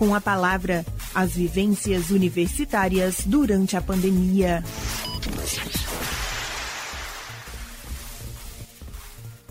Com a palavra, as vivências universitárias durante a pandemia.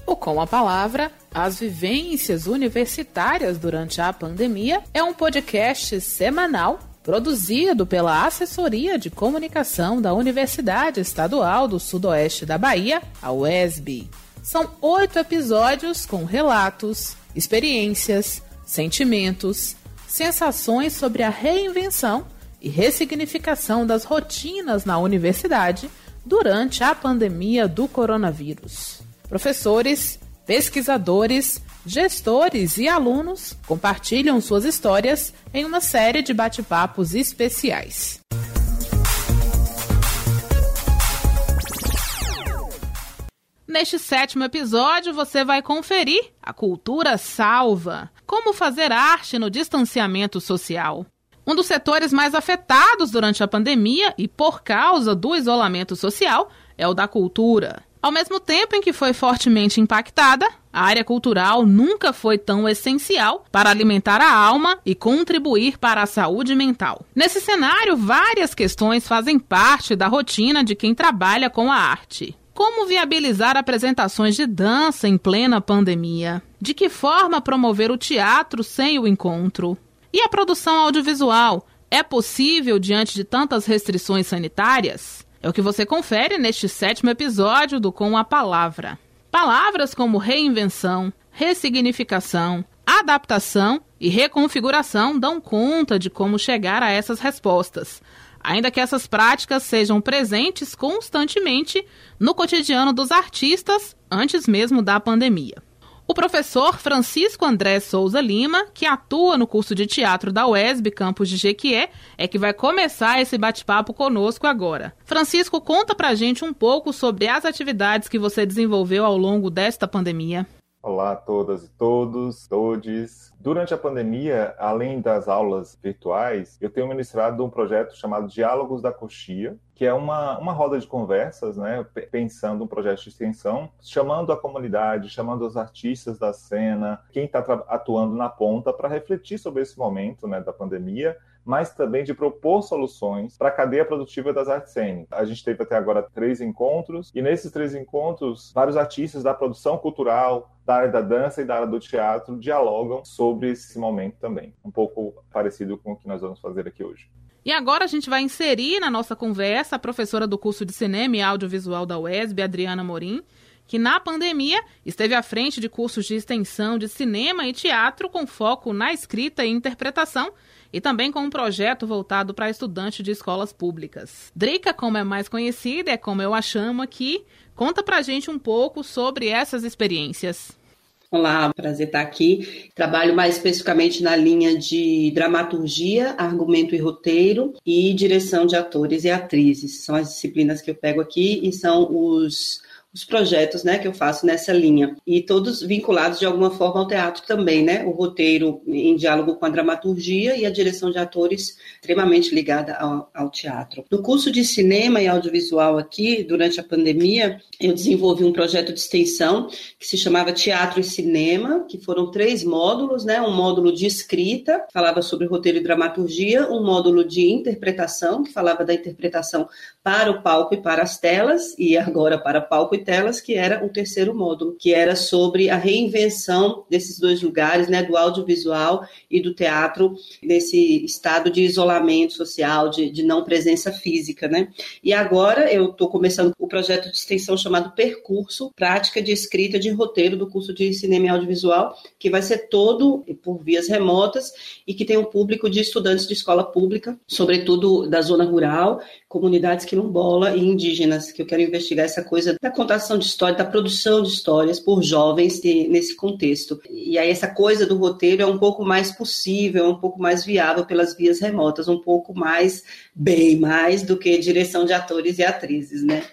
O Com a Palavra, as vivências universitárias durante a pandemia, é um podcast semanal produzido pela Assessoria de Comunicação da Universidade Estadual do Sudoeste da Bahia, a UESB. São oito episódios com relatos, experiências, sentimentos, sensações sobre a reinvenção e ressignificação das rotinas na universidade durante a pandemia do coronavírus. Professores, pesquisadores, gestores e alunos compartilham suas histórias em uma série de bate-papos especiais. Neste sétimo episódio, você vai conferir a cultura salva. Como fazer arte no distanciamento social. Um dos setores mais afetados durante a pandemia e por causa do isolamento social é o da cultura. Ao mesmo tempo em que foi fortemente impactada, a área cultural nunca foi tão essencial para alimentar a alma e contribuir para a saúde mental. Nesse cenário, várias questões fazem parte da rotina de quem trabalha com a arte. Como viabilizar apresentações de dança em plena pandemia? De que forma promover o teatro sem o encontro? E a produção audiovisual? É possível diante de tantas restrições sanitárias? É o que você confere neste sétimo episódio do Com a Palavra. Palavras como reinvenção, ressignificação, adaptação e reconfiguração dão conta de como chegar a essas respostas, ainda que essas práticas sejam presentes constantemente no cotidiano dos artistas antes mesmo da pandemia. O professor Francisco André Souza Lima, que atua no curso de teatro da UESB Campus de Jequié, é que vai começar esse bate-papo conosco agora. Francisco, conta pra gente um pouco sobre as atividades que você desenvolveu ao longo desta pandemia. Olá a todas e todos, todes. Durante a pandemia, além das aulas virtuais, eu tenho ministrado um projeto chamado Diálogos da Coxia, que é uma, uma roda de conversas, né, pensando um projeto de extensão, chamando a comunidade, chamando os artistas da cena, quem está atuando na ponta, para refletir sobre esse momento né, da pandemia mas também de propor soluções para a cadeia produtiva das artes cênicas. A gente teve até agora três encontros, e nesses três encontros, vários artistas da produção cultural, da área da dança e da área do teatro dialogam sobre esse momento também. Um pouco parecido com o que nós vamos fazer aqui hoje. E agora a gente vai inserir na nossa conversa a professora do curso de Cinema e Audiovisual da UESB, Adriana Morim, que na pandemia esteve à frente de cursos de extensão de cinema e teatro com foco na escrita e interpretação e também com um projeto voltado para estudantes de escolas públicas. Drica, como é mais conhecida, é como eu a chamo aqui, conta pra gente um pouco sobre essas experiências. Olá, prazer estar aqui. Trabalho mais especificamente na linha de dramaturgia, argumento e roteiro e direção de atores e atrizes. São as disciplinas que eu pego aqui e são os os projetos né, que eu faço nessa linha. E todos vinculados de alguma forma ao teatro também, né? O roteiro em diálogo com a dramaturgia e a direção de atores extremamente ligada ao, ao teatro. No curso de cinema e audiovisual aqui, durante a pandemia, eu desenvolvi um projeto de extensão que se chamava Teatro e Cinema, que foram três módulos, né? Um módulo de escrita, falava sobre roteiro e dramaturgia, um módulo de interpretação, que falava da interpretação para o palco e para as telas, e agora para palco e telas, que era o terceiro módulo, que era sobre a reinvenção desses dois lugares, né, do audiovisual e do teatro, nesse estado de isolamento social, de, de não presença física, né. E agora eu estou começando o projeto de extensão chamado Percurso, Prática de Escrita de Roteiro do curso de Cinema e Audiovisual, que vai ser todo por vias remotas e que tem um público de estudantes de escola pública, sobretudo da zona rural, comunidades quilombola e indígenas, que eu quero investigar essa coisa da contação de história, da produção de histórias por jovens nesse contexto. E aí essa coisa do roteiro é um pouco mais possível, é um pouco mais viável pelas vias remotas, um pouco mais, bem mais do que direção de atores e atrizes, né?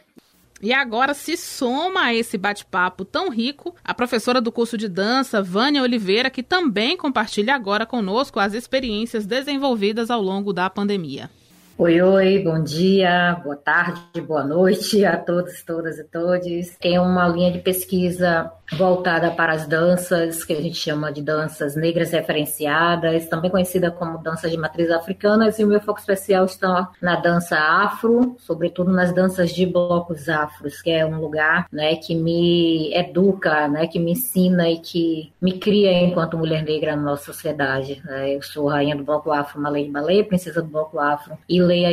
E agora se soma a esse bate-papo tão rico a professora do curso de dança, Vânia Oliveira, que também compartilha agora conosco as experiências desenvolvidas ao longo da pandemia. Oi, oi, bom dia, boa tarde, boa noite a todos, todas e todos. Tem uma linha de pesquisa voltada para as danças, que a gente chama de danças negras referenciadas, também conhecida como danças de matriz africanas, e o meu foco especial está na dança afro, sobretudo nas danças de blocos afros, que é um lugar né, que me educa, né, que me ensina e que me cria enquanto mulher negra na nossa sociedade. Né? Eu sou rainha do bloco afro, Malay Balé, princesa do bloco afro, e Leia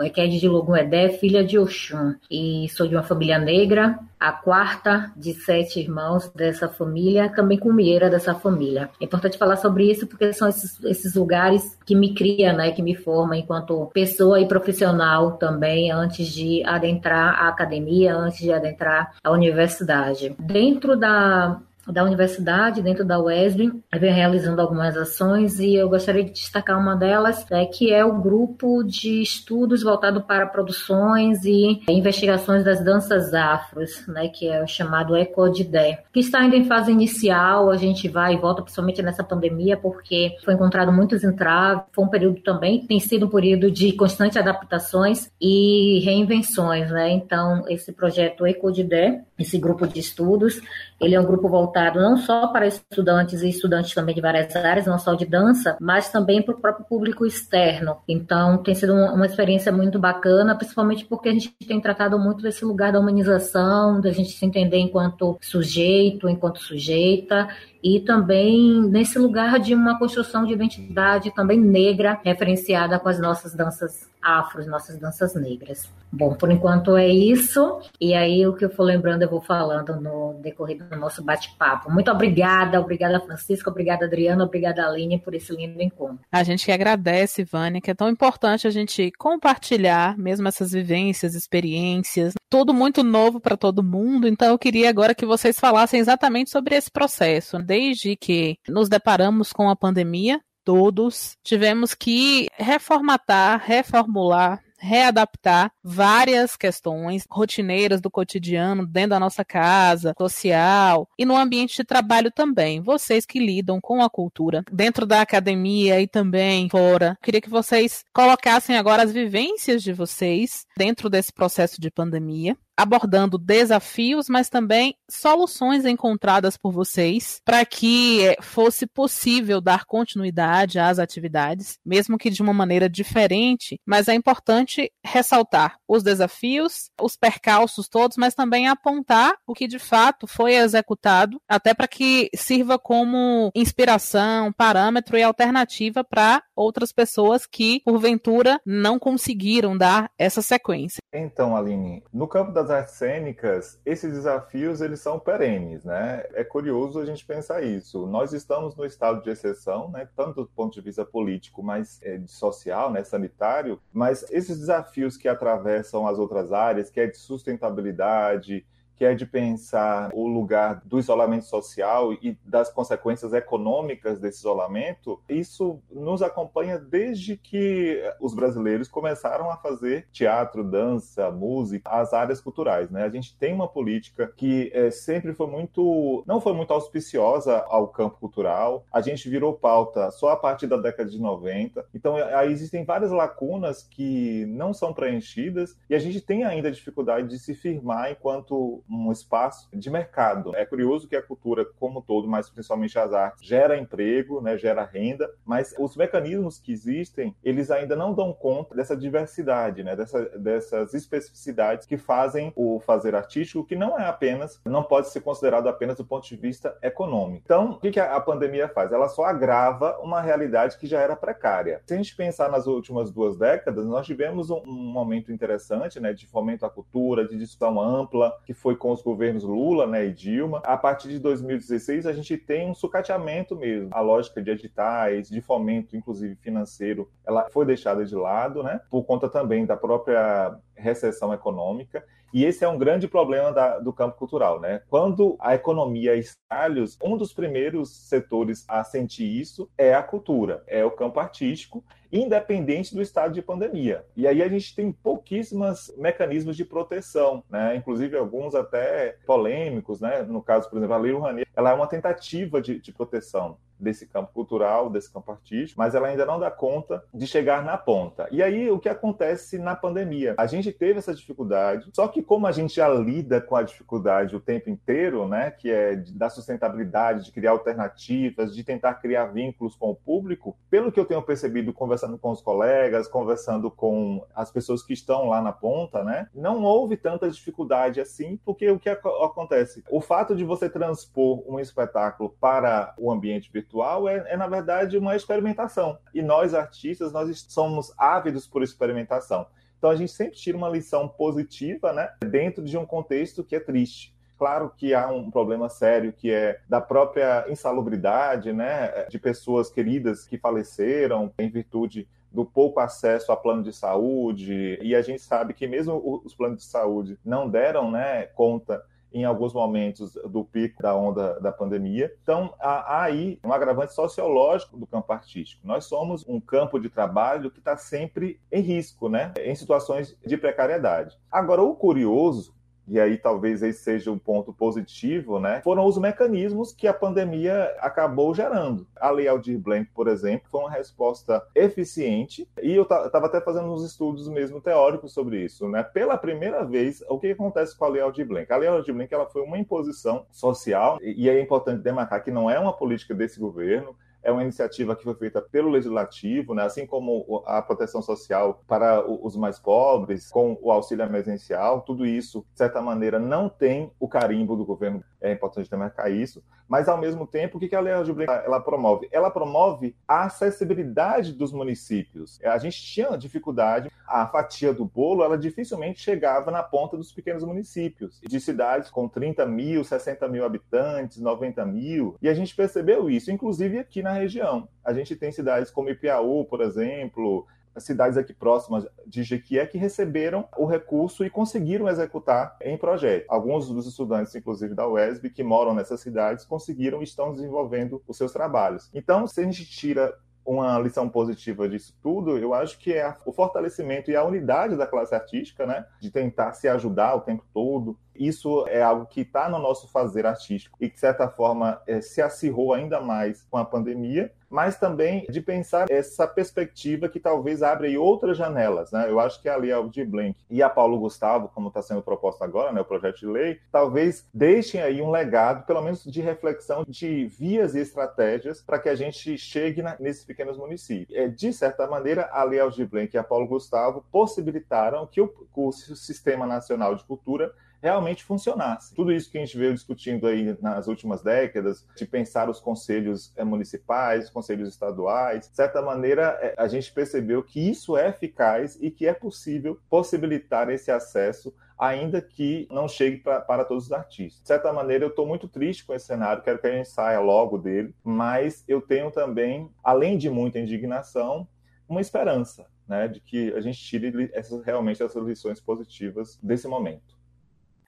Eked de Logum Edé, filha de Oxum. E sou de uma família negra, a quarta de sete irmãos dessa família, também comieira dessa família. É importante falar sobre isso porque são esses, esses lugares que me criam, né, que me formam enquanto pessoa e profissional também, antes de adentrar a academia, antes de adentrar a universidade. Dentro da da universidade, dentro da Wesley, vem realizando algumas ações e eu gostaria de destacar uma delas, né, que é o grupo de estudos voltado para produções e investigações das danças afros, né, que é o chamado ECODIDE, que está ainda em fase inicial, a gente vai e volta, principalmente nessa pandemia, porque foi encontrado muitos entraves, foi um período também, tem sido um período de constantes adaptações e reinvenções, né, então esse projeto ECODIDE, esse grupo de estudos, ele é um grupo voltado não só para estudantes e estudantes também de várias áreas, não só de dança, mas também para o próprio público externo. Então, tem sido uma experiência muito bacana, principalmente porque a gente tem tratado muito desse lugar da humanização, da gente se entender enquanto sujeito, enquanto sujeita, e também nesse lugar de uma construção de identidade também negra, referenciada com as nossas danças afros, nossas danças negras. Bom, por enquanto é isso. E aí o que eu for lembrando eu vou falando no decorrer do nosso bate-papo. Muito obrigada, obrigada Francisca, obrigada Adriana, obrigada Aline por esse lindo encontro. A gente que agradece, Vânia, que é tão importante a gente compartilhar mesmo essas vivências, experiências, tudo muito novo para todo mundo. Então eu queria agora que vocês falassem exatamente sobre esse processo desde que nos deparamos com a pandemia, todos tivemos que reformatar, reformular readaptar várias questões rotineiras do cotidiano dentro da nossa casa, social e no ambiente de trabalho também. Vocês que lidam com a cultura dentro da academia e também fora, queria que vocês colocassem agora as vivências de vocês dentro desse processo de pandemia abordando desafios, mas também soluções encontradas por vocês para que eh, fosse possível dar continuidade às atividades, mesmo que de uma maneira diferente. Mas é importante ressaltar os desafios, os percalços todos, mas também apontar o que de fato foi executado, até para que sirva como inspiração, parâmetro e alternativa para outras pessoas que, porventura, não conseguiram dar essa sequência. Então, Aline, no campo das artes cênicas, esses desafios eles são perenes, né? É curioso a gente pensar isso. Nós estamos no estado de exceção, né? Tanto do ponto de vista político, mas é, social, né? Sanitário. Mas esses desafios que atravessam as outras áreas, que é de sustentabilidade, que é de pensar o lugar do isolamento social e das consequências econômicas desse isolamento, isso nos acompanha desde que os brasileiros começaram a fazer teatro, dança, música, as áreas culturais. Né? A gente tem uma política que é, sempre foi muito, não foi muito auspiciosa ao campo cultural. A gente virou pauta só a partir da década de 90. Então, aí existem várias lacunas que não são preenchidas e a gente tem ainda dificuldade de se firmar enquanto um espaço de mercado. É curioso que a cultura, como todo, mas principalmente as artes, gera emprego, né, gera renda, mas os mecanismos que existem, eles ainda não dão conta dessa diversidade, né, dessa, dessas especificidades que fazem o fazer artístico, que não é apenas, não pode ser considerado apenas do ponto de vista econômico. Então, o que, a pandemia faz? Ela só agrava uma realidade que já era precária. Se a gente pensar nas últimas duas décadas, nós tivemos um, um momento interessante, né, de fomento à cultura, de discussão ampla, que foi com os governos Lula né, e Dilma. A partir de 2016, a gente tem um sucateamento mesmo. A lógica de editais, de fomento, inclusive financeiro, ela foi deixada de lado, né, por conta também da própria recessão econômica. E esse é um grande problema da, do campo cultural, né? Quando a economia estalhos, um dos primeiros setores a sentir isso é a cultura, é o campo artístico, independente do estado de pandemia. E aí a gente tem pouquíssimos mecanismos de proteção, né? Inclusive alguns até polêmicos, né? No caso, por exemplo, a Lei Rouanet, ela é uma tentativa de, de proteção desse campo cultural, desse campo artístico, mas ela ainda não dá conta de chegar na ponta. E aí o que acontece na pandemia? A gente teve essa dificuldade, só que como a gente já lida com a dificuldade o tempo inteiro, né, que é da sustentabilidade, de criar alternativas, de tentar criar vínculos com o público, pelo que eu tenho percebido conversando com os colegas, conversando com as pessoas que estão lá na ponta, né, não houve tanta dificuldade assim, porque o que acontece? O fato de você transpor um espetáculo para o ambiente virtual é, é na verdade uma experimentação. E nós artistas, nós somos ávidos por experimentação. Então a gente sempre tira uma lição positiva, né, dentro de um contexto que é triste. Claro que há um problema sério que é da própria insalubridade, né, de pessoas queridas que faleceram em virtude do pouco acesso a plano de saúde, e a gente sabe que mesmo os planos de saúde não deram, né, conta em alguns momentos do pico da onda da pandemia. Então, há aí um agravante sociológico do campo artístico. Nós somos um campo de trabalho que está sempre em risco, né? em situações de precariedade. Agora, o curioso e aí talvez esse seja um ponto positivo, né? Foram os mecanismos que a pandemia acabou gerando. A Lei Aldir Blanc, por exemplo, foi uma resposta eficiente e eu estava até fazendo uns estudos mesmo teóricos sobre isso, né? Pela primeira vez, o que acontece com a Lei Aldir Blanc? A Lei Aldir Blanc ela foi uma imposição social e é importante demarcar que não é uma política desse governo, é uma iniciativa que foi feita pelo legislativo, né? assim como a proteção social para os mais pobres, com o auxílio emergencial, tudo isso, de certa maneira, não tem o carimbo do governo, é importante demarcar isso, mas ao mesmo tempo, o que a Lei Aldir ela promove? Ela promove a acessibilidade dos municípios. A gente tinha dificuldade, a fatia do bolo, ela dificilmente chegava na ponta dos pequenos municípios, de cidades com 30 mil, 60 mil habitantes, 90 mil, e a gente percebeu isso, inclusive aqui na região. A gente tem cidades como Ipiaú, por exemplo, cidades aqui próximas de Jequié que receberam o recurso e conseguiram executar em projeto. Alguns dos estudantes, inclusive da UESB, que moram nessas cidades, conseguiram e estão desenvolvendo os seus trabalhos. Então, se a gente tira uma lição positiva disso tudo, eu acho que é o fortalecimento e a unidade da classe artística, né? De tentar se ajudar o tempo todo, isso é algo que está no nosso fazer artístico e que, de certa forma, é, se acirrou ainda mais com a pandemia, mas também de pensar essa perspectiva que talvez abra outras janelas. Né? Eu acho que ali a Aldir Blank e a Paulo Gustavo, como está sendo proposto agora, né, o projeto de lei, talvez deixem aí um legado, pelo menos de reflexão de vias e estratégias para que a gente chegue na, nesses pequenos municípios. É, de certa maneira, a Lei Aldir Blank e a Paulo Gustavo possibilitaram que o, o Sistema Nacional de Cultura realmente funcionasse. Tudo isso que a gente veio discutindo aí nas últimas décadas, de pensar os conselhos eh, municipais, os conselhos estaduais, de certa maneira eh, a gente percebeu que isso é eficaz e que é possível possibilitar esse acesso ainda que não chegue pra, para todos os artistas. De certa maneira, eu estou muito triste com esse cenário, quero que a gente saia logo dele, mas eu tenho também, além de muita indignação, uma esperança, né, de que a gente tire essas, realmente essas lições positivas desse momento.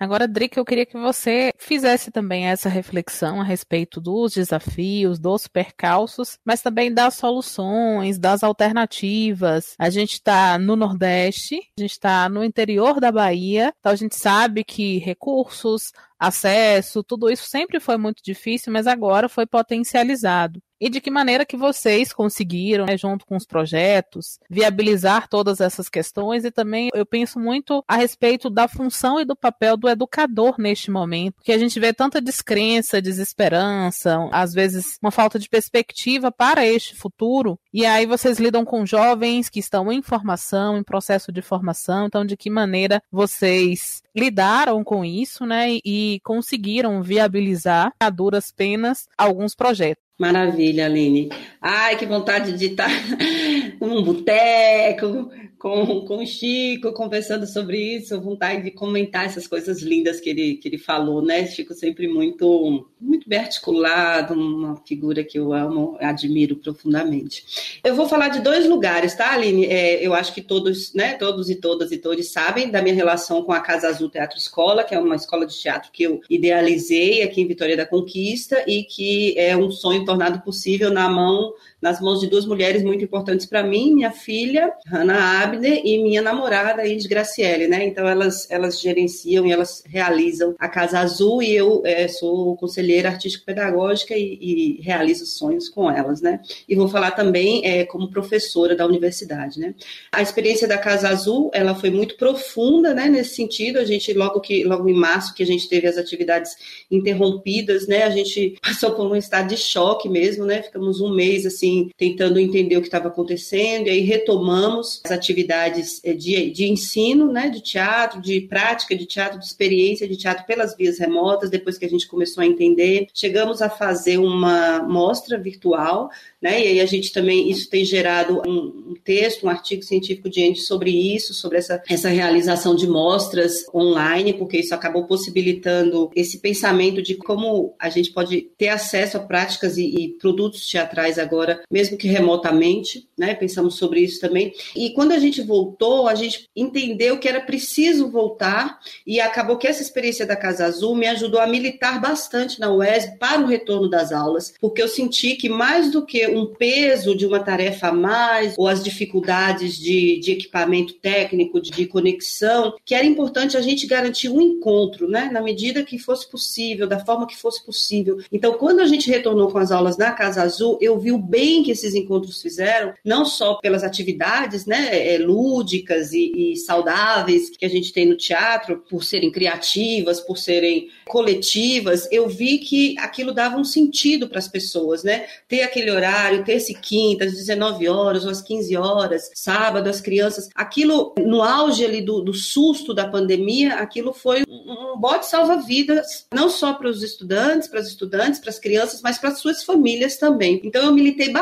Agora, Drick, eu queria que você fizesse também essa reflexão a respeito dos desafios, dos percalços, mas também das soluções, das alternativas. A gente está no Nordeste, a gente está no interior da Bahia, então a gente sabe que recursos, acesso, tudo isso sempre foi muito difícil, mas agora foi potencializado. E de que maneira que vocês conseguiram, né, junto com os projetos, viabilizar todas essas questões e também eu penso muito a respeito da função e do papel do educador neste momento, porque a gente vê tanta descrença, desesperança, às vezes uma falta de perspectiva para este futuro, e aí vocês lidam com jovens que estão em formação, em processo de formação, então de que maneira vocês lidaram com isso, né, e conseguiram viabilizar a duras penas alguns projetos. Maravilha, Aline. Ai, que vontade de estar num boteco, com, com o Chico, conversando sobre isso, vontade de comentar essas coisas lindas que ele, que ele falou, né? Chico sempre muito, muito bem articulado, uma figura que eu amo, admiro profundamente. Eu vou falar de dois lugares, tá, Aline? É, eu acho que todos, né, todos e todas e todos sabem da minha relação com a Casa Azul Teatro Escola, que é uma escola de teatro que eu idealizei aqui em Vitória da Conquista e que é um sonho tornado possível na mão nas mãos de duas mulheres muito importantes para mim, minha filha, Hannah Abner e minha namorada, Inês Graciele, né? Então elas, elas gerenciam e elas realizam a Casa Azul e eu é, sou conselheira artístico-pedagógica e, e, realizo sonhos com elas, né? E vou falar também é, como professora da universidade, né? A experiência da Casa Azul, ela foi muito profunda, né? Nesse sentido, a gente logo que logo em março que a gente teve as atividades interrompidas, né? A gente passou por um estado de choque mesmo, né? Ficamos um mês assim tentando entender o que estava acontecendo e aí retomamos as atividades eh, de, de ensino, né? De teatro, de prática de teatro, de experiência de teatro pelas vias remotas. Depois que a gente começou a entender, chegamos a fazer uma mostra virtual né? E aí a gente também, isso tem gerado um, um texto, um artigo científico diante sobre isso, sobre essa, essa realização de mostras online, porque isso acabou possibilitando esse pensamento de como a gente pode ter acesso a práticas e, e produtos teatrais agora, mesmo que remotamente, né? Pensamos sobre isso também. E quando a gente voltou, a gente entendeu que era preciso voltar e acabou que essa experiência da Casa Azul me ajudou a militar bastante na UES para o retorno das aulas, porque eu senti que mais do que um peso de uma tarefa a mais, ou as dificuldades de, de equipamento técnico, de, de, conexão, que era importante a gente garantir um encontro, né? Na medida que fosse possível, da forma que fosse possível. Então, quando a gente retornou com as aulas na Casa Azul, eu vi o bem que esses encontros fizeram, não só pelas atividades, né, é, lúdicas e, e saudáveis que a gente tem no teatro, por serem criativas, por serem coletivas, eu vi que aquilo dava um sentido para as pessoas, né? Ter aquele horário horário, terça e quinta, às 19 horas ou às 15 horas, sábado, as crianças. Aquilo, no auge ali do, do susto da pandemia, aquilo foi um, um bote salva-vidas, não só para os estudantes, para as estudantes, para as crianças, mas para as suas famílias também. Então, eu militei bastante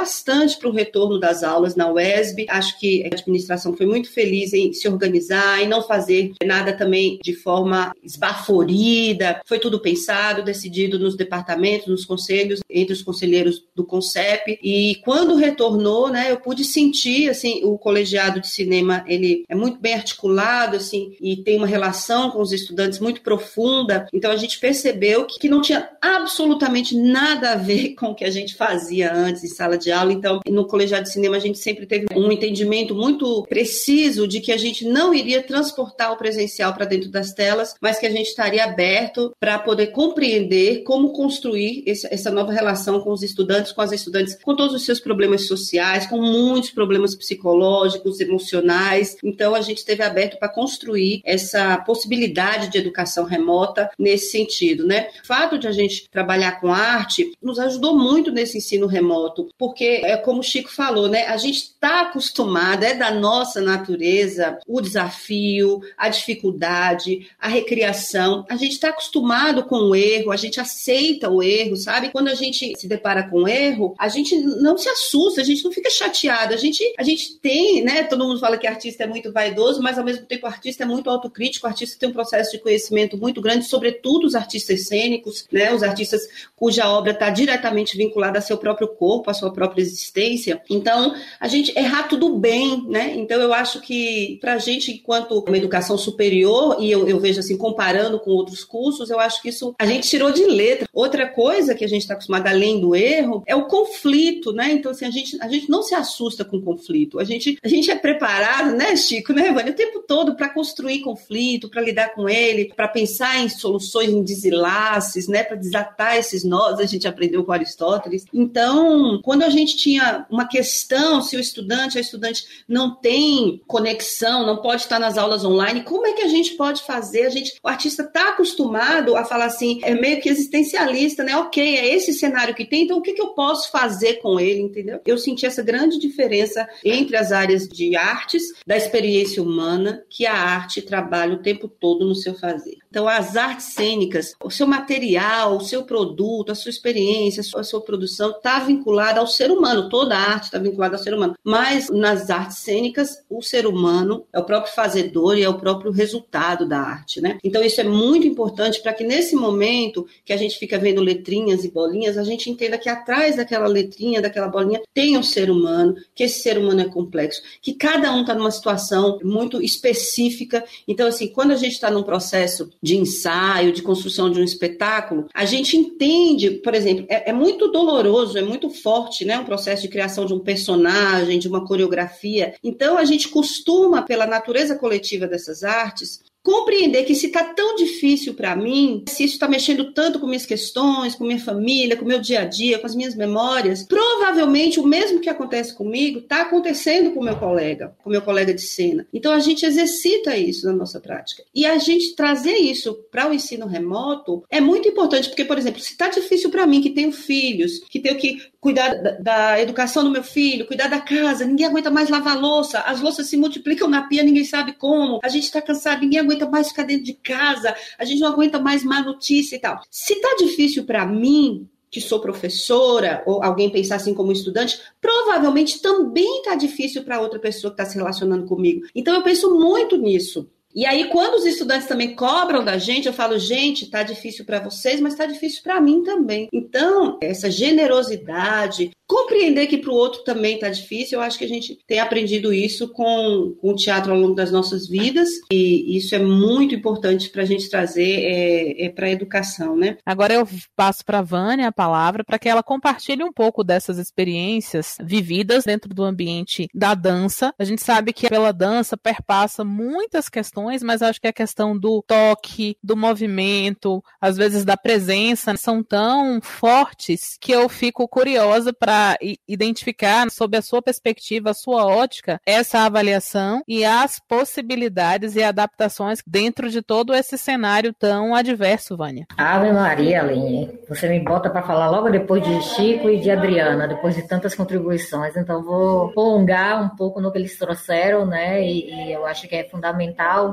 para o retorno das aulas na UESB. Acho que a administração foi muito feliz em se organizar e não fazer nada também de forma esbaforida. Foi tudo pensado, decidido nos departamentos, nos conselhos, entre os conselheiros do CONCEP e quando retornou, né, eu pude sentir, assim, o colegiado de cinema, ele é muito bem articulado, assim, e tem uma relação com os estudantes muito profunda. Então a gente percebeu que, que não tinha absolutamente nada a ver com o que a gente fazia antes em sala de aula. Então, no colegiado de cinema a gente sempre teve um entendimento muito preciso de que a gente não iria transportar o presencial para dentro das telas, mas que a gente estaria aberto para poder compreender como construir essa nova relação com os estudantes, com as estudantes, com todos os seus problemas sociais, com muitos problemas psicológicos, emocionais. Então, a gente esteve aberto para construir essa possibilidade de educação remota nesse sentido, né? O fato de a gente trabalhar com arte nos ajudou muito nesse ensino remoto, é como o Chico falou, né? A gente está acostumado, é da nossa natureza o desafio, a dificuldade, a recriação. A gente está acostumado com o erro, a gente aceita o erro, sabe? Quando a gente se depara com o erro, a gente não se assusta, a gente não fica chateada. A gente, a gente tem, né? Todo mundo fala que artista é muito vaidoso, mas ao mesmo tempo o artista é muito autocrítico, o artista tem um processo de conhecimento muito grande, sobretudo os artistas cênicos, né? Os artistas cuja obra está diretamente vinculada ao seu próprio corpo, à sua própria existência. Então, a gente errar tudo bem, né? Então, eu acho que para a gente, enquanto uma educação superior, e eu, eu vejo assim, comparando com outros cursos, eu acho que isso a gente tirou de letra. Outra coisa que a gente está acostumado, além do erro, é o conflito né? Então, assim, a gente, a gente não se assusta com conflito. A gente, a gente é preparado, né, Chico, né, Vânia, o tempo todo para construir conflito, para lidar com ele, para pensar em soluções, em desenlaces, né, para desatar esses nós, a gente aprendeu com Aristóteles. Então, quando a gente tinha uma questão, se o estudante, a estudante não tem conexão, não pode estar nas aulas online, como é que a gente pode fazer? A gente, o artista está acostumado a falar assim, é meio que existencialista, né? Ok, é esse cenário que tem, então o que, que eu posso fazer com ele, entendeu? Eu senti essa grande diferença entre as áreas de artes, da experiência humana, que a arte trabalha o tempo todo no seu fazer. Então, as artes cênicas, o seu material, o seu produto, a sua experiência, a sua, a sua produção está vinculada ao ser humano. Toda a arte está vinculada ao ser humano. Mas nas artes cênicas, o ser humano é o próprio fazedor e é o próprio resultado da arte, né? Então, isso é muito importante para que nesse momento que a gente fica vendo letrinhas e bolinhas, a gente entenda que atrás daquela letrinha, daquela bolinha, tem um ser humano, que esse ser humano é complexo, que cada um está numa situação muito específica. Então, assim, quando a gente está num processo de ensaio, de construção de um espetáculo, a gente entende, por exemplo, é, é, muito doloroso, é muito forte, né, um processo de criação de um personagem, de uma coreografia. Então, Então, a gente costuma, pela natureza coletiva dessas artes, compreender que se está tão difícil para mim, se isso está mexendo tanto com minhas questões, com minha família, com meu dia a dia, com as minhas memórias, provavelmente o mesmo que acontece comigo está acontecendo com meu colega, com meu colega de cena. Então a gente exercita isso na nossa prática. E a gente trazer isso para o ensino remoto é muito importante, porque, por exemplo, se está difícil para mim que tenho filhos, que tenho que cuidar da, da, educação do meu filho, cuidar da casa, ninguém aguenta mais lavar louça, as louças se multiplicam na pia, ninguém sabe como, a gente está cansado, ninguém aguenta mais ficar dentro de casa, a gente não aguenta mais má notícia e tal. Se tá difícil para mim, que sou professora, ou alguém pensar assim como estudante, provavelmente também tá difícil para outra pessoa que está se relacionando comigo. Então eu penso muito nisso. E aí, quando os estudantes também cobram da gente, eu falo, gente, tá difícil para vocês, mas tá difícil para mim também. Então, essa generosidade, compreender que para o outro também está difícil. Eu acho que a gente tem aprendido isso com, com o teatro ao longo das nossas vidas e isso é muito importante para a gente trazer é, é para a educação, né? Agora eu passo para a Vânia a palavra para que ela compartilhe um pouco dessas experiências vividas dentro do ambiente da dança. A gente sabe que pela dança perpassa muitas questões, mas acho que a questão do toque, do movimento, às vezes da presença, são tão fortes que eu fico curiosa para identificar, sob a sua perspectiva, a sua ótica, essa avaliação e as possibilidades e adaptações dentro de todo esse cenário tão adverso, Vânia. Ave Maria, Aline. Você me bota para falar logo depois de Chico e de Adriana, depois de tantas contribuições. Então, vou prolongar um pouco no que eles trouxeram, né? e, e eu acho que é fundamental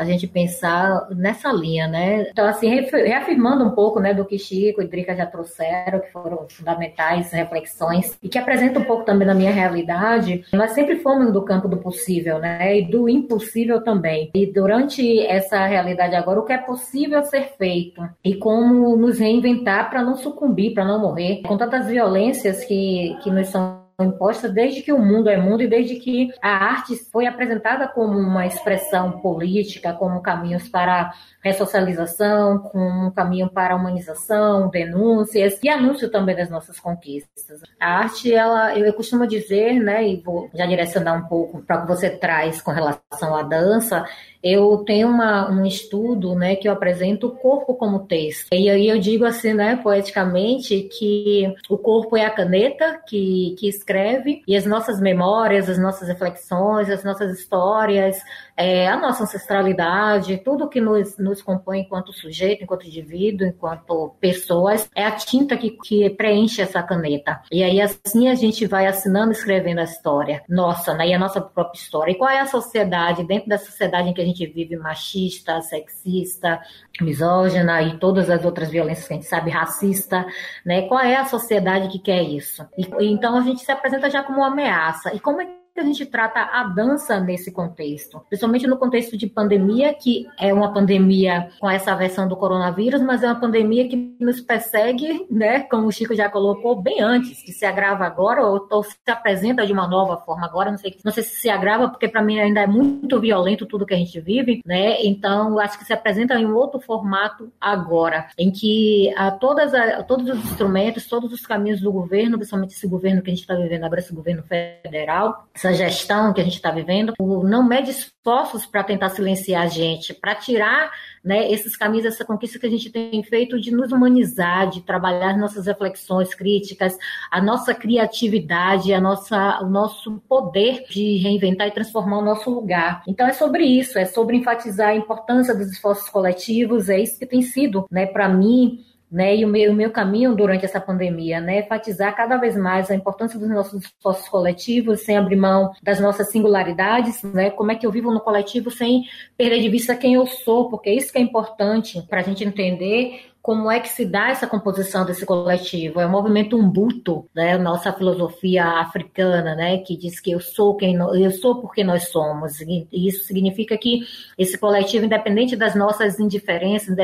a gente pensar nessa linha, né? Então, assim, reafirmando um pouco né, do que Chico e Drica já trouxeram, que foram fundamentais reflexões, e que apresenta um pouco também da minha realidade, nós sempre fomos do campo do possível, né? E do impossível também. E durante essa realidade agora, o que é possível ser feito e como nos reinventar para não sucumbir, para não morrer, com tantas violências que, que nos são imposta desde que o mundo é mundo e desde que a arte foi apresentada como uma expressão política, como caminhos para ressocialização, com um caminho para humanização, denúncias e anúncio também das nossas conquistas. A arte, ela, eu costumo dizer, né, e vou já direcionar um pouco para o que você traz com relação à dança, eu tenho uma, um estudo, né, que eu apresento o corpo como texto. E aí eu digo assim, né, poeticamente, que o corpo é a caneta que, que escreve e as nossas memórias, as nossas reflexões, as nossas histórias, é, a nossa ancestralidade, tudo que nos, nos compõe enquanto sujeito, enquanto indivíduo, enquanto pessoas, é a tinta que, que preenche essa caneta. E aí assim a gente vai assinando, escrevendo a história nossa, né, e a nossa própria história. E qual é a sociedade, dentro da sociedade em que a gente vive, machista, sexista, misógina e todas as outras violências que a gente sabe, racista, né? Qual é a sociedade que quer isso? E, então a gente se apresenta já como uma ameaça. E como é que a gente trata a dança nesse contexto? Principalmente no contexto de pandemia, que é uma pandemia com essa versão do coronavírus, mas é uma pandemia que nos persegue, né? Como o Chico já colocou, bem antes, que se agrava agora ou, ou se apresenta de uma nova forma agora. Não sei, não sei se se agrava, porque para mim ainda é muito violento tudo que a gente vive, né? Então, acho que se apresenta em um outro formato agora, em que a todas a, todos os instrumentos, todos os caminhos do governo, principalmente esse governo que a gente está vivendo agora, esse governo federal, essa gestão que a gente está vivendo, não mede esforços para tentar silenciar a gente, para tirar né, esses caminhos, essa conquista que a gente tem feito de nos humanizar, de trabalhar nossas reflexões críticas, a nossa criatividade, a nossa, o nosso poder de reinventar e transformar o nosso lugar. Então é sobre isso, é sobre enfatizar a importância dos esforços coletivos, é isso que tem sido, né, para mim, né, e o meu, o meu caminho durante essa pandemia, né, enfatizar cada vez mais a importância dos nossos esforços coletivos, sem abrir mão das nossas singularidades, né, como é que eu vivo no coletivo sem perder de vista quem eu sou, porque isso que é importante para a gente entender como é que se dá essa composição desse coletivo. É o movimento Umbuto, né, nossa filosofia africana, né, que diz que eu sou quem eu sou porque nós somos. E isso significa que esse coletivo, independente das nossas indiferenças,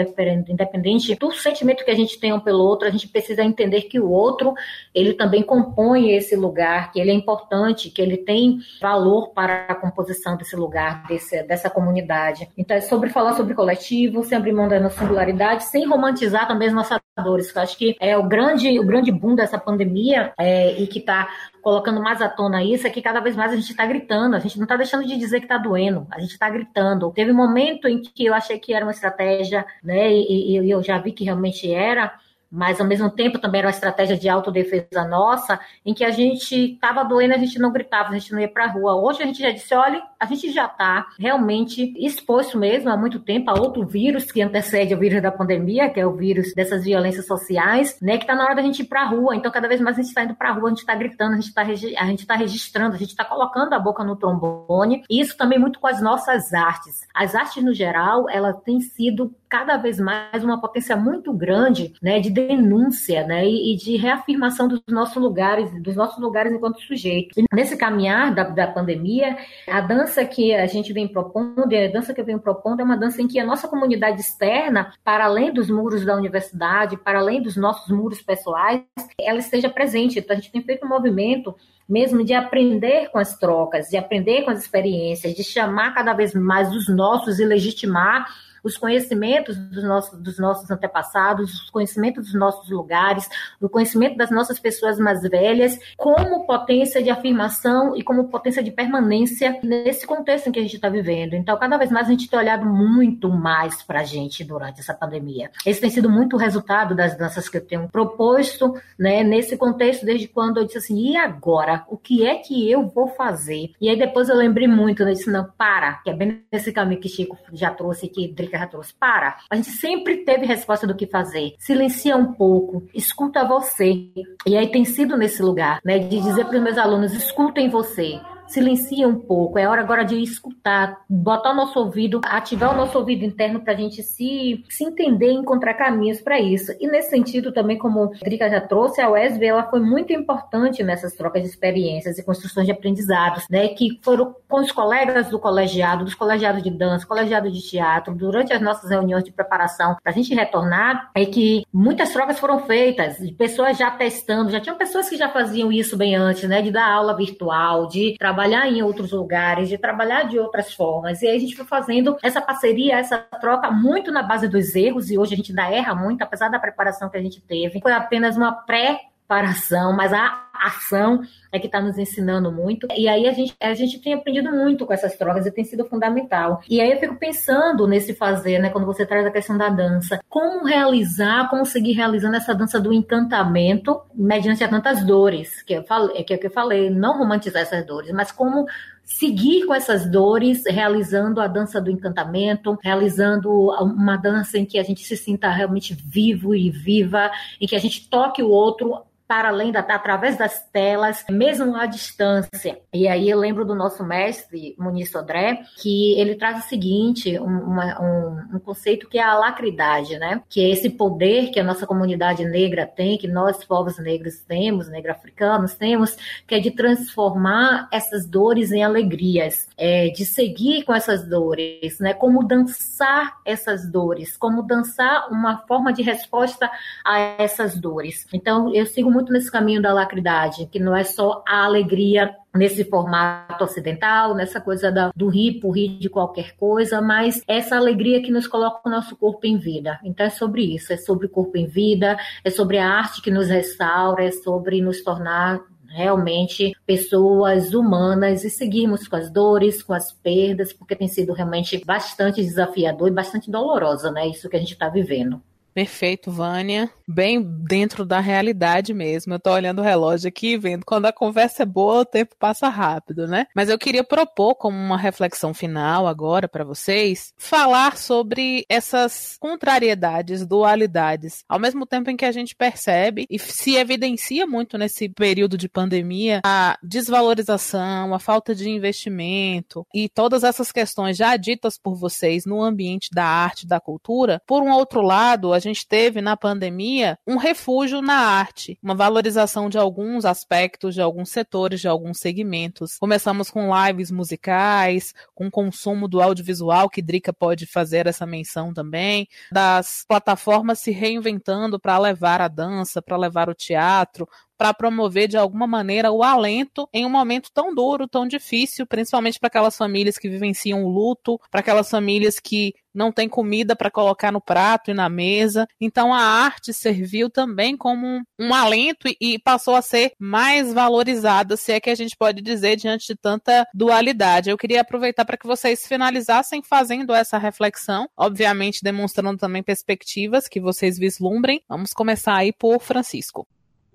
independente do sentimento que a gente tem um pelo outro, a gente precisa entender que o outro, ele também compõe esse lugar, que ele é importante, que ele tem valor para a composição desse lugar, desse, dessa comunidade. Então é sobre falar sobre coletivo, sem abrir mão da nossa singularidade, sem romantizar conscientizar também os nossos dores. Eu acho que é o grande, o grande boom dessa pandemia é, e que está colocando mais à tona isso é que cada vez mais a gente está gritando, a gente não está deixando de dizer que está doendo, a gente está gritando. Teve um momento em que eu achei que era uma estratégia, né, e, e eu já vi que realmente era, mas ao mesmo tempo também era uma estratégia de autodefesa nossa, em que a gente estava doendo, a gente não gritava, a gente não ia para a rua. Hoje a gente já disse, olha, a gente já está realmente exposto mesmo há muito tempo a outro vírus que antecede o vírus da pandemia, que é o vírus dessas violências sociais, né, que está na hora da gente ir para a rua. Então, cada vez mais a gente está indo para a rua, a gente está gritando, a gente está tá registrando, a gente está colocando a boca no trombone. E isso também muito com as nossas artes. As artes, no geral, ela tem sido cada vez mais uma potência muito grande, né, de denúncia, né, e, e de reafirmação dos nossos lugares, dos nossos lugares enquanto sujeitos. E nesse caminhar da, da pandemia, a dança que a gente vem propondo, a dança que eu venho propondo é uma dança em que a nossa comunidade externa, para além dos muros da universidade, para além dos nossos muros pessoais, ela esteja presente. Então a gente tem feito um movimento mesmo de aprender com as trocas, de aprender com as experiências, de chamar cada vez mais os nossos e legitimar os conhecimentos dos nossos, dos nossos antepassados, os conhecimentos dos nossos lugares, o conhecimento das nossas pessoas mais velhas, como potência de afirmação e como potência de permanência nesse contexto em que a gente está vivendo. Então, cada vez mais a gente tem olhado muito mais para a gente durante essa pandemia. Esse tem sido muito o resultado das danças que eu tenho proposto, né, nesse contexto, desde quando eu disse assim, e agora? O que é que eu vou fazer? E aí depois eu lembrei muito, né, eu disse, não, para, que é bem nesse caminho que Chico já trouxe, que Drica trouxe. Para. A gente sempre teve resposta do que fazer. Silencia um pouco, escuta você. E aí tem sido nesse lugar, né, de dizer para os meus alunos, escutem você silencia um pouco. É hora agora de escutar, botar o nosso ouvido, ativar o nosso ouvido interno para a gente se, se entender e encontrar caminhos para isso. E nesse sentido, também, como a Drica já trouxe, a UESB ela foi muito importante nessas trocas de experiências e construções de aprendizados, né? Que foram com os colegas do colegiado, dos colegiados de dança, colegiado de teatro, durante as nossas reuniões de preparação para a gente retornar, é que muitas trocas foram feitas, de pessoas já testando, já tinham pessoas que já faziam isso bem antes, né? De dar aula virtual, de trabalhar trabalhar em outros lugares, de trabalhar de outras formas. E aí a gente foi fazendo essa parceria, essa troca muito na base dos erros, e hoje a gente ainda erra muito, apesar da preparação que a gente teve. Foi apenas uma pré preparação, mas a ação é que está nos ensinando muito. E aí a gente, a gente tem aprendido muito com essas trocas e tem sido fundamental. E aí eu fico pensando nesse fazer, né, quando você traz a questão da dança, como realizar, como seguir realizando essa dança do encantamento mediante a tantas dores, que eu falei, que, é que eu falei, não romantizar essas dores, mas como seguir com essas dores, realizando a dança do encantamento, realizando uma dança em que a gente se sinta realmente vivo e viva, em que a gente toque o outro para além da através das telas, mesmo à distância. E aí eu lembro do nosso mestre Muniz Sodré, que ele traz o seguinte, uma, um, um, conceito que é a lacridade, né? Que é esse poder que a nossa comunidade negra tem, que nós povos negros temos, negro-africanos temos, que é de transformar essas dores em alegrias, é, de seguir com essas dores, né? Como dançar essas dores, como dançar uma forma de resposta a essas dores. Então eu sigo muito nesse caminho da lacridade, que não é só a alegria nesse formato ocidental, nessa coisa da, do rir por rir de qualquer coisa, mas essa alegria que nos coloca o nosso corpo em vida. Então é sobre isso, é sobre o corpo em vida, é sobre a arte que nos restaura, é sobre nos tornar realmente pessoas humanas e seguirmos com as dores, com as perdas, porque tem sido realmente bastante desafiador e bastante dolorosa, né? Isso que a gente está vivendo. Perfeito, Vânia. Bem dentro da realidade mesmo. Eu tô olhando o relógio aqui, vendo quando a conversa é boa, o tempo passa rápido, né? Mas eu queria propor como uma reflexão final agora para vocês, falar sobre essas contrariedades, dualidades, ao mesmo tempo em que a gente percebe e se evidencia muito nesse período de pandemia a desvalorização, a falta de investimento e todas essas questões já ditas por vocês no ambiente da arte, da cultura. Por um outro lado, a gente teve na pandemia um refúgio na arte, uma valorização de alguns aspectos, de alguns setores, de alguns segmentos. Começamos com lives musicais, com consumo do audiovisual, que Drica pode fazer essa menção também, das plataformas se reinventando para levar a dança, para levar o teatro, para promover de alguma maneira o alento em um momento tão duro, tão difícil, principalmente para aquelas famílias que vivenciam o luto, para aquelas famílias que não têm comida para colocar no prato e na mesa. Então a arte serviu também como um, alento e passou a ser mais valorizada, se é que a gente pode dizer, diante de tanta dualidade. Eu queria aproveitar para que vocês finalizassem fazendo essa reflexão, obviamente demonstrando também perspectivas que vocês vislumbrem. Vamos começar aí por Francisco.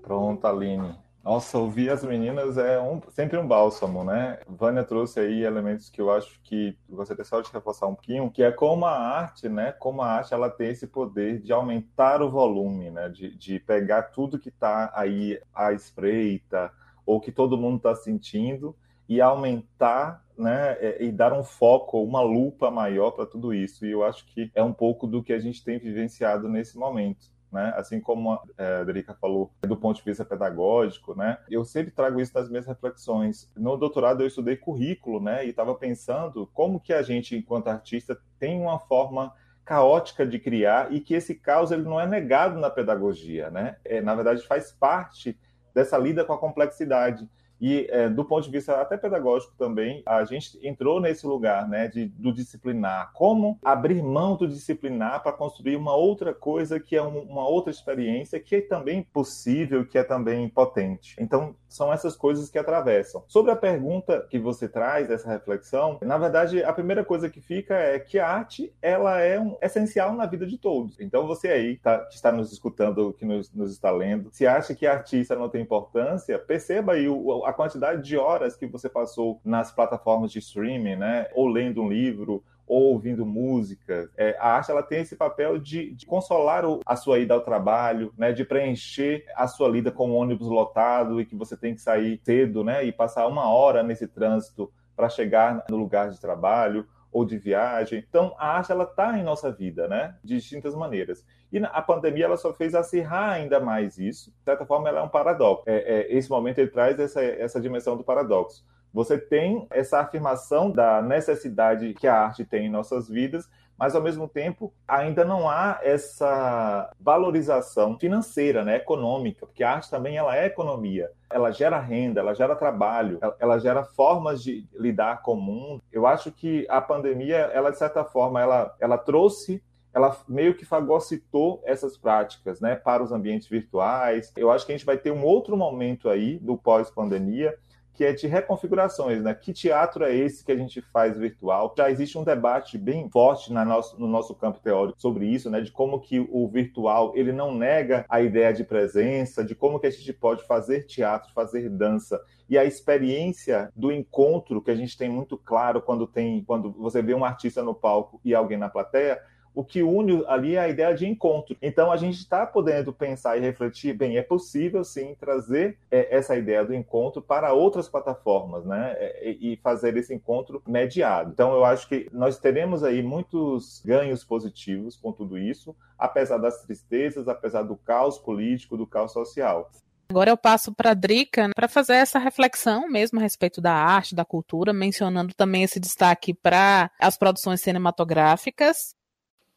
Pronto, Aline. Nossa, ouvir as meninas é um, sempre um bálsamo, né? Vânia trouxe aí elementos que eu acho que você tem só de reforçar um pouquinho, que é como a arte, né? Como a arte ela tem esse poder de aumentar o volume, né? De, de pegar tudo que está aí à espreita ou que todo mundo está sentindo e aumentar, né? E dar um foco, uma lupa maior para tudo isso. E eu acho que é um pouco do que a gente tem vivenciado nesse momento né? Assim como é, a Drica falou, do ponto de vista pedagógico, né? Eu sempre trago isso nas minhas reflexões. No doutorado eu estudei currículo, né? E estava pensando como que a gente, enquanto artista, tem uma forma caótica de criar e que esse caos ele não é negado na pedagogia, né? É, na verdade faz parte dessa lida com a complexidade. E é, do ponto de vista até pedagógico também, a gente entrou nesse lugar né, de, do disciplinar. Como abrir mão do disciplinar para construir uma outra coisa que é um, uma outra experiência que é também possível, que é também potente. Então, são essas coisas que atravessam. Sobre a pergunta que você traz, essa reflexão, na verdade, a primeira coisa que fica é que a arte ela é um, essencial na vida de todos. Então, você aí tá, que está nos escutando, que nos, nos está lendo, se acha que artista não tem importância, perceba aí o, a a quantidade de horas que você passou nas plataformas de streaming, né? Ou lendo um livro, ou ouvindo música. É, a arte ela tem esse papel de, de consolar o, a sua ida ao trabalho, né, de preencher a sua lida com o ônibus lotado e que você tem que sair cedo, né, e passar uma hora nesse trânsito para chegar no lugar de trabalho ou de viagem. Então, a arte ela está em nossa vida, né, de distintas maneiras. E a pandemia ela só fez acirrar ainda mais isso. De certa forma, ela é um paradoxo. É, é, esse momento ele traz essa, essa dimensão do paradoxo. Você tem essa afirmação da necessidade que a arte tem em nossas vidas, mas ao mesmo tempo ainda não há essa valorização financeira, né, econômica, porque a arte também ela é economia, ela gera renda, ela gera trabalho, ela gera formas de lidar com o mundo. Eu acho que a pandemia, ela de certa forma, ela, ela trouxe ela meio que fagocitou essas práticas né, para os ambientes virtuais. Eu acho que a gente vai ter um outro momento aí do pós-pandemia que é de reconfigurações, né? Que teatro é esse que a gente faz virtual? Já existe um debate bem forte na nosso, no nosso campo teórico sobre isso, né? De como que o virtual ele não nega a ideia de presença, de como que a gente pode fazer teatro, fazer dança e a experiência do encontro que a gente tem muito claro quando tem quando você vê um artista no palco e alguém na plateia o que une ali é a ideia de encontro. Então a gente está podendo pensar e refletir, bem, é possível sim trazer é, essa ideia do encontro para outras plataformas, né? É, e fazer esse encontro mediado. Então eu acho que nós teremos aí muitos ganhos positivos com tudo isso, apesar das tristezas, apesar do caos político, do caos social. Agora eu passo para a Drica para fazer essa reflexão mesmo a respeito da arte, da cultura, mencionando também esse destaque para as produções cinematográficas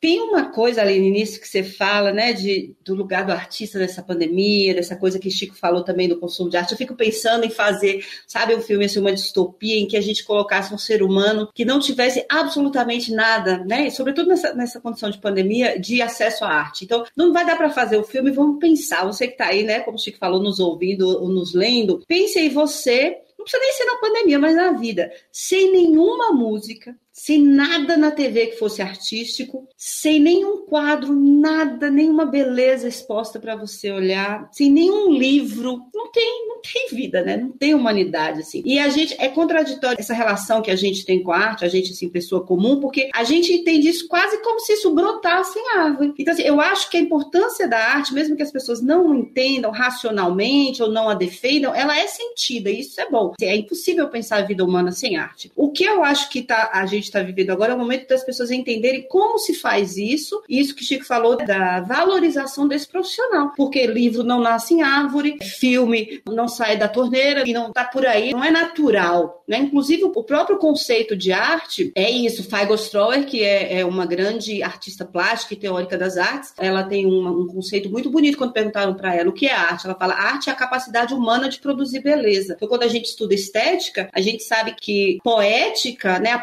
tem uma coisa ali no início que você fala, né, de, do lugar do artista nessa pandemia, dessa coisa que Chico falou também do consumo de arte. Eu fico pensando em fazer, sabe, um filme assim, uma distopia em que a gente colocasse um ser humano que não tivesse absolutamente nada, né, sobretudo nessa, nessa condição de pandemia, de acesso à arte. Então, não vai dar para fazer o filme, vamos pensar. Você que está aí, né, como o Chico falou, nos ouvindo ou nos lendo, pense em você não precisa nem ser na pandemia, mas na vida, sem nenhuma música, sem nada na TV que fosse artístico, sem nenhum quadro, nada, nenhuma beleza exposta para você olhar, sem nenhum livro, não tem, não tem vida, né? Não tem humanidade assim. E a gente é contraditório essa relação que a gente tem com a arte, a gente assim pessoa comum, porque a gente entende isso quase como se isso brotasse em árvore. Então assim, eu acho que a importância da arte, mesmo que as pessoas não entendam racionalmente ou não a defendam, ela é sentida, e isso é bom. É impossível pensar a vida humana sem arte. O que eu acho que tá a gente gente está vivendo agora é o momento das pessoas entenderem como se faz isso, isso que o Chico falou da valorização desse profissional, porque livro não nasce em árvore, filme não sai da torneira e não está por aí, não é natural, né? Inclusive o próprio conceito de arte é isso. Feigo Stroer, que é, é, uma grande artista plástica e teórica das artes, ela tem um, um conceito muito bonito quando perguntaram para ela o que é arte. Ela fala: arte é a capacidade humana de produzir beleza. Então, quando a gente estuda estética, a gente sabe que poética, né, a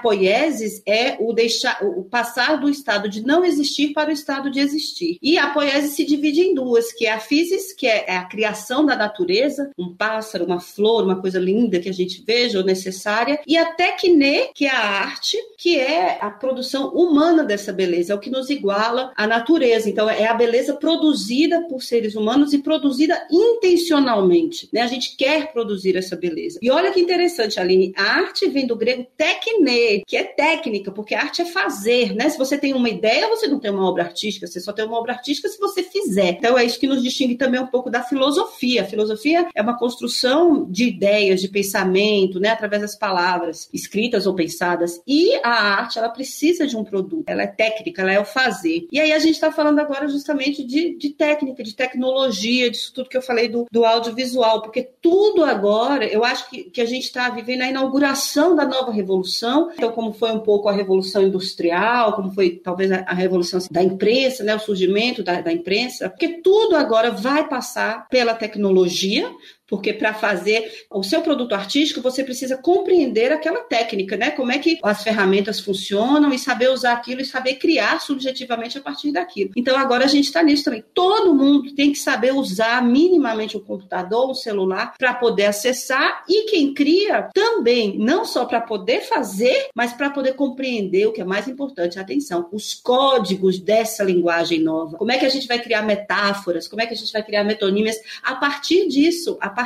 é o deixar, o passar do estado de não existir para o estado de existir. E a poiesis se divide em duas, que é a physis, que é, é a criação da natureza, um pássaro, uma flor, uma coisa linda que a gente veja ou necessária, e a tecne, que é a arte, que é a produção humana dessa beleza, é o que nos iguala à natureza. Então, é a beleza produzida por seres humanos e produzida intencionalmente. Né? A gente quer produzir essa beleza. E olha que interessante, Aline, a arte vem do grego tekne, que é técnica, porque arte é fazer, né? Se você tem uma ideia, você não tem uma obra artística, você só tem uma obra artística se você fizer. Então é isso que nos distingue também um pouco da filosofia. A filosofia é uma construção de ideias, de pensamento, né, através das palavras escritas ou pensadas. E a arte, ela precisa de um produto. Ela é técnica, ela é o fazer. E aí a gente está falando agora justamente de, de técnica, de tecnologia, disso tudo que eu falei do, do audiovisual, porque tudo agora, eu acho que, que a gente está vivendo a inauguração da nova revolução. Então, como foi um pouco a revolução industrial, como foi talvez a, revolução da imprensa, né, o surgimento da, da imprensa, porque tudo agora vai passar pela tecnologia, porque para fazer o seu produto artístico você precisa compreender aquela técnica, né? Como é que as ferramentas funcionam e saber usar aquilo e saber criar subjetivamente a partir daquilo. Então agora a gente está nisso também. Todo mundo tem que saber usar minimamente o computador, o celular para poder acessar e quem cria também, não só para poder fazer, mas para poder compreender o que é mais importante, atenção, os códigos dessa linguagem nova. Como é que a gente vai criar metáforas? Como é que a gente vai criar metonímias a partir disso? A partir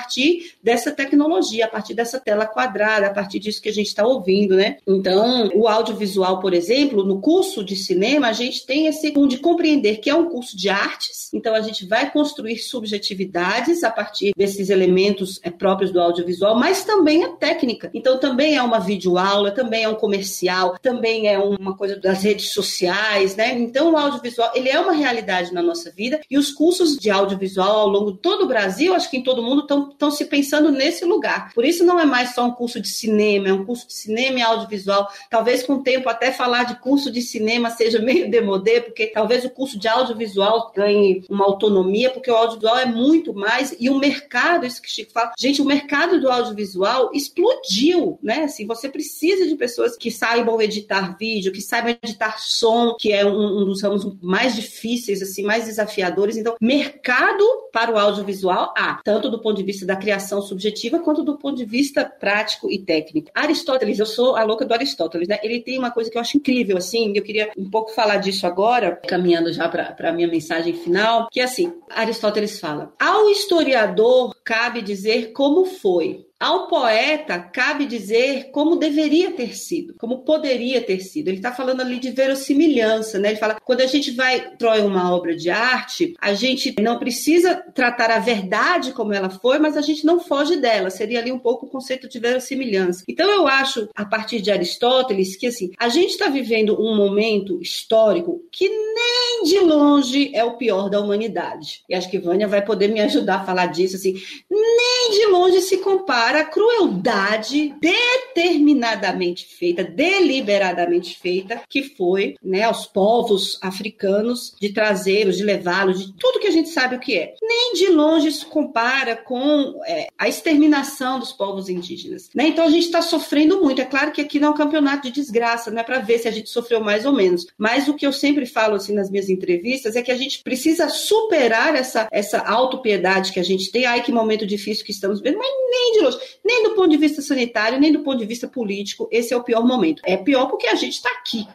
dessa tecnologia, a partir dessa tela quadrada, a partir disso que a gente está ouvindo, né? Então, o audiovisual, por exemplo, no curso de cinema, a gente tem esse de compreender que é um curso de artes, então a gente vai construir subjetividades a partir desses elementos é, próprios do audiovisual, mas também a técnica. Então, também é uma videoaula, também é um comercial, também é uma coisa das redes sociais, né? Então, o audiovisual, ele é uma realidade na nossa vida e os cursos de audiovisual ao longo de todo o Brasil, acho que em todo mundo, estão estão se pensando nesse lugar. Por isso não é mais só um curso de cinema, é um curso de cinema e audiovisual. Talvez com o tempo até falar de curso de cinema seja meio demodê, porque talvez o curso de audiovisual ganhe uma autonomia, porque o audiovisual é muito mais e o mercado, isso que Chico fala, gente, o mercado do audiovisual explodiu, né? Assim, você precisa de pessoas que saibam editar vídeo, que saibam editar som, que é um, um dos ramos mais difíceis, assim, mais desafiadores. Então, mercado para o audiovisual há, tanto do ponto de vista da criação subjetiva, quanto do ponto de vista prático e técnico. Aristóteles, eu sou a louca do Aristóteles, né? Ele tem uma coisa que eu acho incrível, assim, eu queria um pouco falar disso agora, caminhando já para a minha mensagem final, que é assim, Aristóteles fala: ao historiador cabe dizer como foi, ao poeta cabe dizer como deveria ter sido, como poderia ter sido. Ele está falando ali de verossimilhança, né? Ele fala quando a gente vai constrói uma obra de arte, a gente não precisa tratar a verdade como ela foi, mas a gente não foge dela. Seria ali um pouco o conceito de verossimilhança. Então eu acho, a partir de Aristóteles, que assim a gente está vivendo um momento histórico que nem de longe é o pior da humanidade. E acho que Vânia vai poder me ajudar a falar disso assim. Nem de longe se compara para a crueldade determinadamente feita, deliberadamente feita, que foi né, aos povos africanos de trazê-los, de levá-los, de tudo que a gente sabe o que é. Nem de longe se compara com é, a exterminação dos povos indígenas. Né? Então a gente está sofrendo muito. É claro que aqui não é um campeonato de desgraça, não é para ver se a gente sofreu mais ou menos. Mas o que eu sempre falo assim nas minhas entrevistas é que a gente precisa superar essa, essa autopiedade que a gente tem. Ai, que momento difícil que estamos vendo, mas nem de longe nem do ponto de vista sanitário, nem do ponto de vista político, esse é o pior momento. É pior porque a gente está aqui.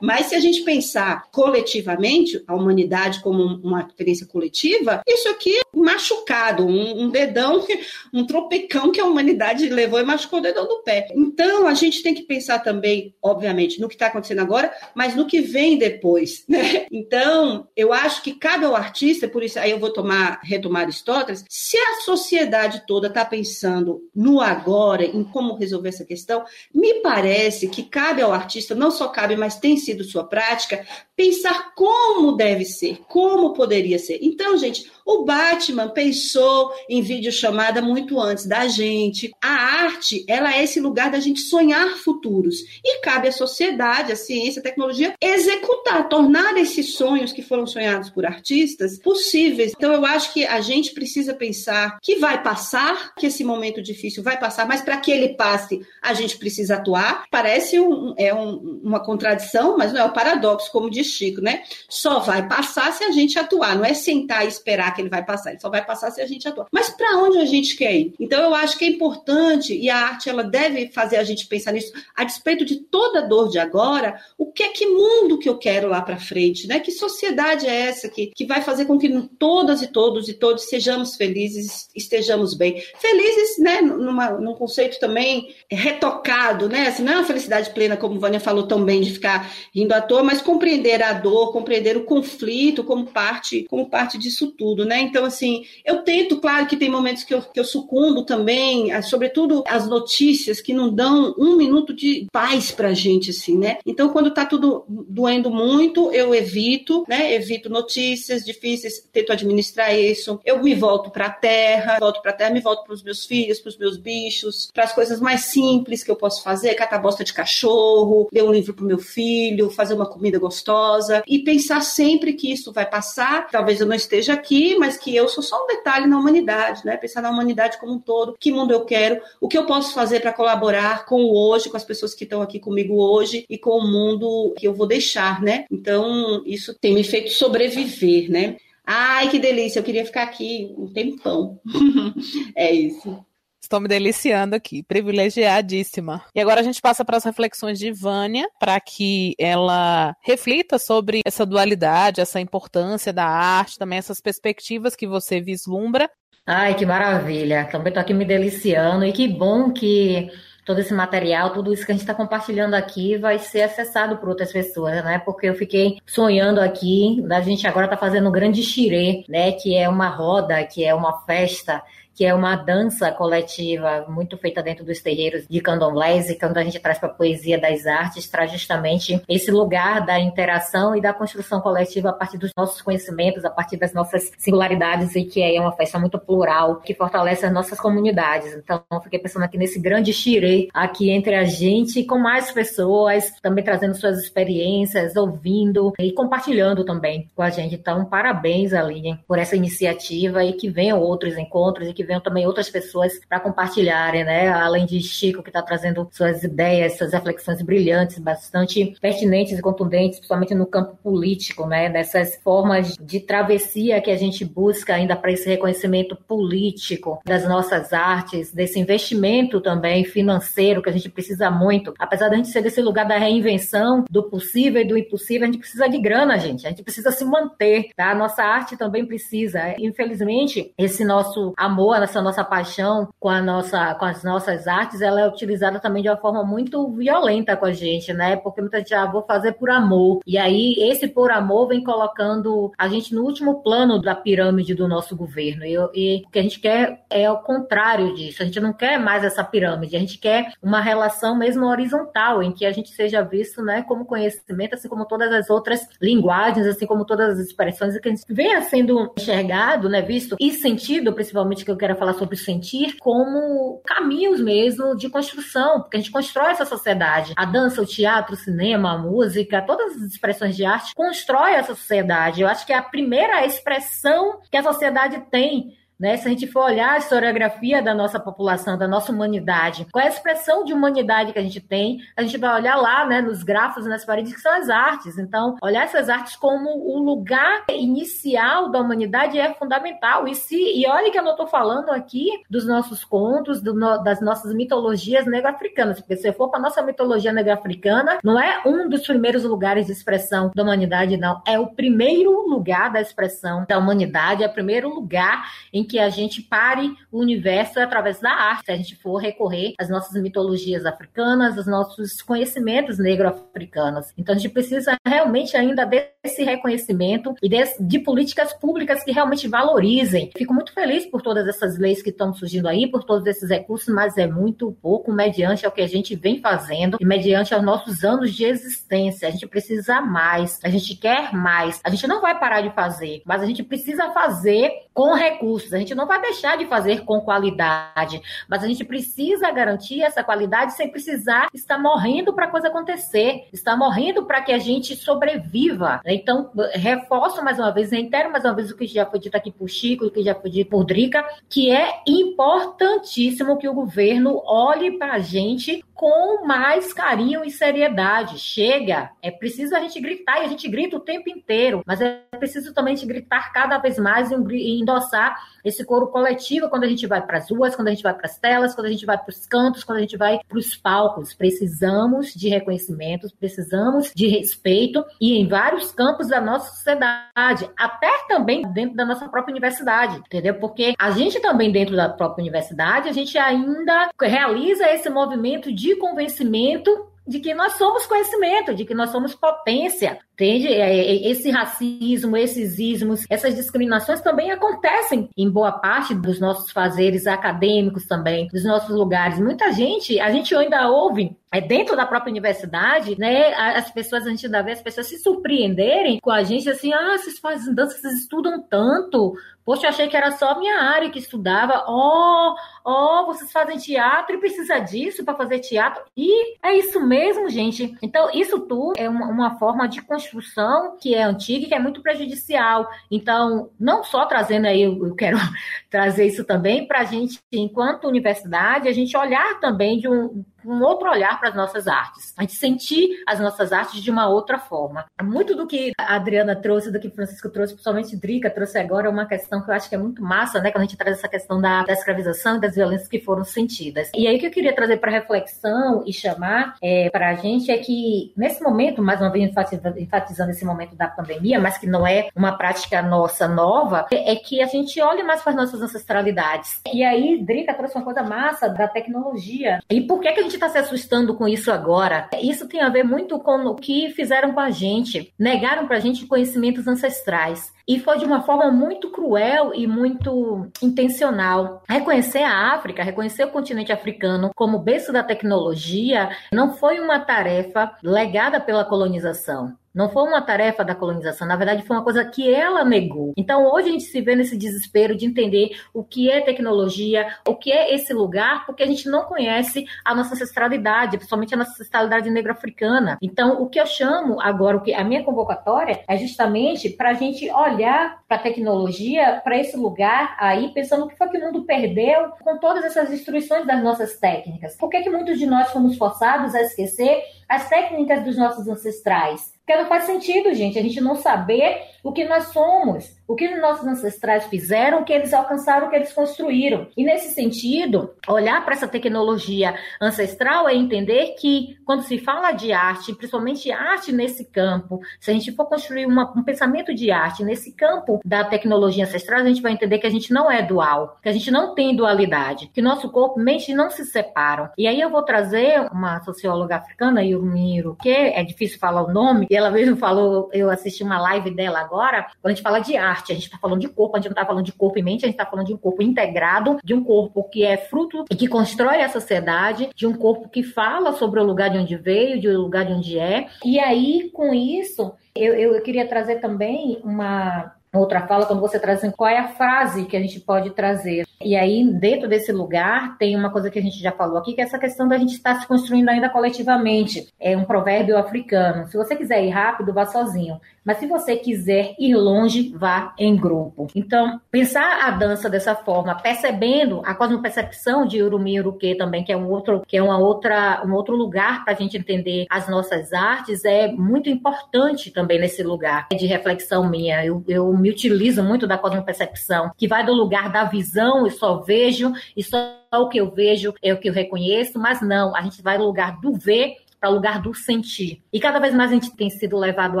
Mas se a gente pensar coletivamente, a humanidade como uma experiência coletiva, isso aqui é machucado, um, dedão, um tropecão que a humanidade levou e machucou o dedão do pé. Então, a gente tem que pensar também, obviamente, no que está acontecendo agora, mas no que vem depois. Né? Então, eu acho que cabe ao artista, por isso aí eu vou tomar, retomar Aristóteles, se a sociedade toda está pensando no agora, em como resolver essa questão, me parece que cabe ao artista, não só cabe, mas tem sido sua prática, pensar como deve ser, como poderia ser. Então, gente, o Batman pensou em videochamada muito antes da gente. A arte, ela é esse lugar da gente sonhar futuros. E cabe à sociedade, à ciência, à tecnologia, executar, tornar esses sonhos que foram sonhados por artistas possíveis. Então, eu acho que a gente precisa pensar que vai passar, que esse momento difícil vai passar, mas para que ele passe, a gente precisa atuar. Parece um, é um, uma contradição, mas não é um paradoxo, como diz Chico, né? Só vai passar se a gente atuar, não é sentar e esperar que ele vai passar, ele só vai passar se a gente atuar. Mas para onde a gente quer ir? Então eu acho que é importante e a arte ela deve fazer a gente pensar nisso, a despeito de toda dor de agora, o que é que mundo que eu quero lá para frente, né? Que sociedade é essa que, que vai fazer com que todas e todos e todos sejamos felizes, estejamos bem. Felizes, né, numa, num conceito também retocado, né? Assim, não é uma felicidade plena, como Vânia falou tão bem, de ficar rindo à toa, mas compreender a dor, compreender o conflito como parte, como parte disso tudo, né? Então, assim, eu tento, claro que tem momentos que eu, que eu sucumbo também, sobretudo as notícias que não dão um minuto de paz pra gente, assim, né? Então, quando tá tudo doendo muito, eu evito, né? Evito notícias difíceis, tento administrar isso. Eu me volto pra terra, volto pra terra, me volto pros meus filhos, pros meus bichos, para as coisas mais simples que eu posso fazer, catar bosta de cachorro, ler um livro pro meu filho, fazer uma comida gostosa e pensar sempre que isso vai passar. Talvez eu não esteja aqui, mas que eu sou só um detalhe na humanidade, né? Pensar na humanidade como um todo, que mundo eu quero, o que eu posso fazer para colaborar com o hoje, com as pessoas que estão aqui comigo hoje e com o mundo que eu vou deixar, né? Então, isso tem me feito sobreviver, né? Ai, que delícia, eu queria ficar aqui um tempão. é isso. Estou me deliciando aqui, privilegiadíssima. E agora a gente passa para as reflexões de Vânia, para que ela reflita sobre essa dualidade, essa importância da arte, também essas perspectivas que você vislumbra. Ai, que maravilha! Também estou aqui me deliciando e que bom que todo esse material, tudo isso que a gente está compartilhando aqui vai ser acessado por outras pessoas, né? Porque eu fiquei sonhando aqui, a gente agora está fazendo um grande xirê, né? Que é uma roda, que é uma festa que é uma dança coletiva muito feita dentro dos terreiros de candomblés, e quando a gente traz para a poesia das artes, traz justamente esse lugar da interação e da construção coletiva a partir dos nossos conhecimentos, a partir das nossas singularidades, e que é uma festa muito plural, que fortalece as nossas comunidades. Então, fiquei pensando aqui nesse grande xirê aqui entre a gente, com mais pessoas, também trazendo suas experiências, ouvindo e compartilhando também com a gente. Então, parabéns, Aline, por essa iniciativa e que venham outros encontros e que venham também outras pessoas para compartilharem, né? Além de Chico, que está trazendo suas ideias, suas reflexões brilhantes, bastante pertinentes e contundentes, principalmente no campo político, né? Dessas formas de travessia que a gente busca ainda para esse reconhecimento político das nossas artes, desse investimento também financeiro que a gente precisa muito. Apesar da gente ser desse lugar da reinvenção, do possível e do impossível, a gente precisa de grana, gente. A gente precisa se manter, tá? A nossa arte também precisa. Infelizmente, esse nosso amor essa nossa paixão com, a nossa, com as nossas artes, ela é utilizada também de uma forma muito violenta com a gente, né? Porque muita gente, ah, vou fazer por amor. E aí, esse por amor vem colocando a gente no último plano da pirâmide do nosso governo. E, e o que a gente quer é o contrário disso. A gente não quer mais essa pirâmide, a gente quer uma relação mesmo horizontal, em que a gente seja visto, né, como conhecimento, assim como todas as outras linguagens, assim como todas as expressões, que a gente venha sendo enxergado, né, visto e sentido, principalmente que eu quero quero falar sobre sentir como caminhos mesmo de construção, porque a gente constrói essa sociedade. A dança, o teatro, o cinema, a música, todas as expressões de arte constrói essa sociedade. Eu acho que é a primeira expressão que a sociedade tem né? Se a gente for olhar a historiografia da nossa população, da nossa humanidade, qual é a expressão de humanidade que a gente tem, a gente vai olhar lá né, nos grafos nas paredes, que são as artes. Então, olhar essas artes como o lugar inicial da humanidade é fundamental. E, se, e olha que eu não estou falando aqui dos nossos contos, do, das nossas mitologias negro-africanas, porque se eu for para a nossa mitologia negro-africana, não é um dos primeiros lugares de expressão da humanidade, não. É o primeiro lugar da expressão da humanidade, é o primeiro lugar em que a gente pare o universo através da arte, se a gente for recorrer às nossas mitologias africanas, aos nossos conhecimentos negro-africanos. Então a gente precisa realmente ainda desse reconhecimento e de, de políticas públicas que realmente valorizem. Fico muito feliz por todas essas leis que estão surgindo aí, por todos esses recursos, mas é muito pouco mediante ao que a gente vem fazendo e mediante aos nossos anos de existência. A gente precisa mais, a gente quer mais. A gente não vai parar de fazer, mas a gente precisa fazer com recursos. A gente não vai deixar de fazer com qualidade, mas a gente precisa garantir essa qualidade sem precisar estar morrendo para a coisa acontecer, estar morrendo para que a gente sobreviva. Então, reforço mais uma vez, reitero mais uma vez o que já foi dito aqui por Chico, o que já foi dito por Drica, que é importantíssimo que o governo olhe para a gente com mais carinho e seriedade. Chega, é preciso a gente gritar e a gente grita o tempo inteiro, mas é preciso também a gente gritar cada vez mais e endossar esse coro coletivo quando a gente vai para as ruas, quando a gente vai para as telas, quando a gente vai para os cantos, quando a gente vai para os palcos. Precisamos de reconhecimento, precisamos de respeito e em vários campos da nossa sociedade, até também dentro da nossa própria universidade, entendeu? Porque a gente também dentro da própria universidade, a gente ainda realiza esse movimento de convencimento de que nós somos conhecimento, de que nós somos potência, entende? É, é, esse racismo, esses ismos, essas discriminações também acontecem em boa parte dos nossos fazeres acadêmicos também, dos nossos lugares. Muita gente, a gente ainda ouve é dentro da própria universidade, né? As pessoas, a gente ainda vê as pessoas se surpreenderem com a gente assim, ah, vocês fazem dança, vocês estudam tanto. Poxa, eu achei que era só a minha área que estudava. Oh, oh, vocês fazem teatro e precisa disso para fazer teatro. E é isso mesmo, gente. Então, isso tudo é uma, uma forma de construção que é antiga e que é muito prejudicial. Então, não só trazendo aí, eu quero trazer isso também para a gente, enquanto universidade, a gente olhar também de um um outro olhar para as nossas artes, a gente sentir as nossas artes de uma outra forma. Muito do que a Adriana trouxe, do que Francisco trouxe, principalmente Drica trouxe agora, é uma questão que eu acho que é muito massa, né? Quando a gente traz essa questão da, da escravização e das violências que foram sentidas. E aí o que eu queria trazer para reflexão e chamar é, para a gente é que, nesse momento, mais uma vez enfatizando esse momento da pandemia, mas que não é uma prática nossa nova, é, é que a gente olhe mais para as nossas ancestralidades. E aí, Drica trouxe uma coisa massa da tecnologia. E por que, que a gente está se assustando com isso agora? Isso tem a ver muito com o que fizeram com a gente. Negaram para a gente conhecimentos ancestrais. E foi de uma forma muito cruel e muito intencional. Reconhecer a África, reconhecer o continente africano como berço da tecnologia, não foi uma tarefa legada pela colonização. Não foi uma tarefa da colonização, na verdade foi uma coisa que ela negou. Então hoje a gente se vê nesse desespero de entender o que é tecnologia, o que é esse lugar, porque a gente não conhece a nossa ancestralidade, principalmente a nossa ancestralidade negra-africana. Então o que eu chamo agora, o que a minha convocatória é justamente para a gente olhar para a tecnologia, para esse lugar aí, pensando o que foi que o mundo perdeu com todas essas destruições das nossas técnicas. Por que, que muitos de nós fomos forçados a esquecer as técnicas dos nossos ancestrais? Porque não faz sentido, gente, a gente não saber o que nós somos, o que nossos ancestrais fizeram, o que eles alcançaram, o que eles construíram. E nesse sentido, olhar para essa tecnologia ancestral é entender que quando se fala de arte, principalmente arte nesse campo, se a gente for construir uma, um pensamento de arte nesse campo da tecnologia ancestral, a gente vai entender que a gente não é dual, que a gente não tem dualidade, que nosso corpo e mente não se separam. E aí eu vou trazer uma socióloga africana, Yurumiro, que é difícil falar o nome, e ela mesmo falou, eu assisti uma live dela agora, quando a gente fala de arte, a gente está falando de corpo, a gente não está falando de corpo e mente, a gente está falando de um corpo integrado, de um corpo que é fruto e que constrói a sociedade, de um corpo que fala sobre o lugar de onde veio, de o lugar de onde é. E aí, com isso, eu, eu queria trazer também uma, outra fala, quando você traz assim, qual é a frase que a gente pode trazer. E aí, dentro desse lugar, tem uma coisa que a gente já falou aqui, que é essa questão da gente estar se construindo ainda coletivamente. É um provérbio africano. Se você quiser ir rápido, vá sozinho. Mas se você quiser ir longe, vá em grupo. Então, pensar a dança dessa forma, percebendo a cosmopercepção de Urumi Uruque também, que é um outro, que é uma outra, um outro lugar para a gente entender as nossas artes, é muito importante também nesse lugar de reflexão minha. Eu, eu me utilizo muito da cosmopercepção, que vai do lugar da visão, e só vejo, e só o que eu vejo é o que eu reconheço, mas não, a gente vai no lugar do ver para o lugar do sentir. E cada vez mais a gente tem sido levado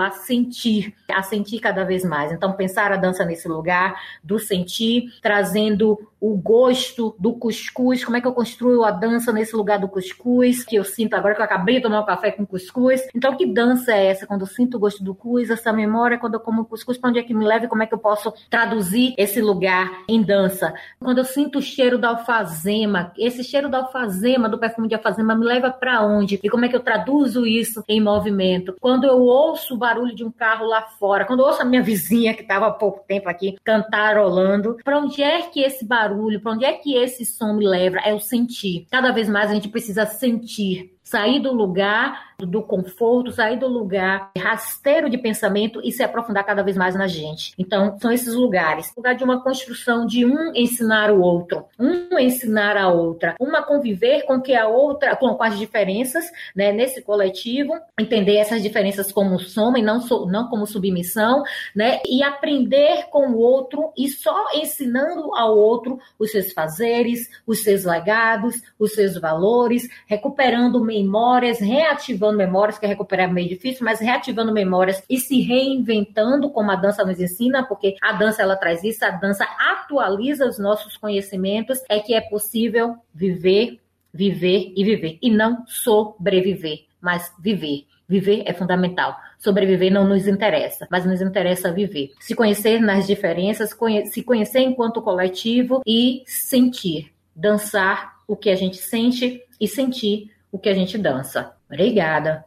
a sentir, a sentir cada vez mais. Então, pensar a dança nesse lugar do sentir, trazendo o gosto do cuscuz, como é que eu construo a dança nesse lugar do cuscuz, que eu sinto agora que eu acabei de tomar um café com cuscuz. Então, que dança é essa quando eu sinto o gosto do cuscuz, essa memória quando eu como cuscuz, para onde é que me leva e como é que eu posso traduzir esse lugar em dança? Quando eu sinto o cheiro da alfazema, esse cheiro da alfazema, do perfume de alfazema, me leva para onde? E como é que eu traduzo isso em movimento? Quando eu ouço o barulho de um carro lá fora, quando eu ouço a minha vizinha que estava há pouco tempo aqui cantarolando, para onde é que esse barulho barulho, para onde é que esse som me leva? É o sentir. Cada vez mais a gente precisa sentir sair do lugar do conforto, sair do lugar rasteiro de pensamento e se aprofundar cada vez mais na gente. Então, são esses lugares. Lugar de uma construção de um ensinar o outro, um ensinar a outra, uma conviver com que a outra, com, as diferenças, né, nesse coletivo, entender essas diferenças como soma e não, so, não como submissão, né, e aprender com o outro e só ensinando ao outro os seus fazeres, os seus legados, os seus valores, recuperando memórias, reativando memórias, que é recuperar é meio difícil, mas reativando memórias e se reinventando, como a dança nos ensina, porque a dança ela traz isso, a dança atualiza os nossos conhecimentos, é que é possível viver, viver e viver, e não sobreviver, mas viver. Viver é fundamental. Sobreviver não nos interessa, mas nos interessa viver. Se conhecer nas diferenças, se conhecer enquanto coletivo e sentir. Dançar o que a gente sente e sentir o que a gente dança. Obrigada.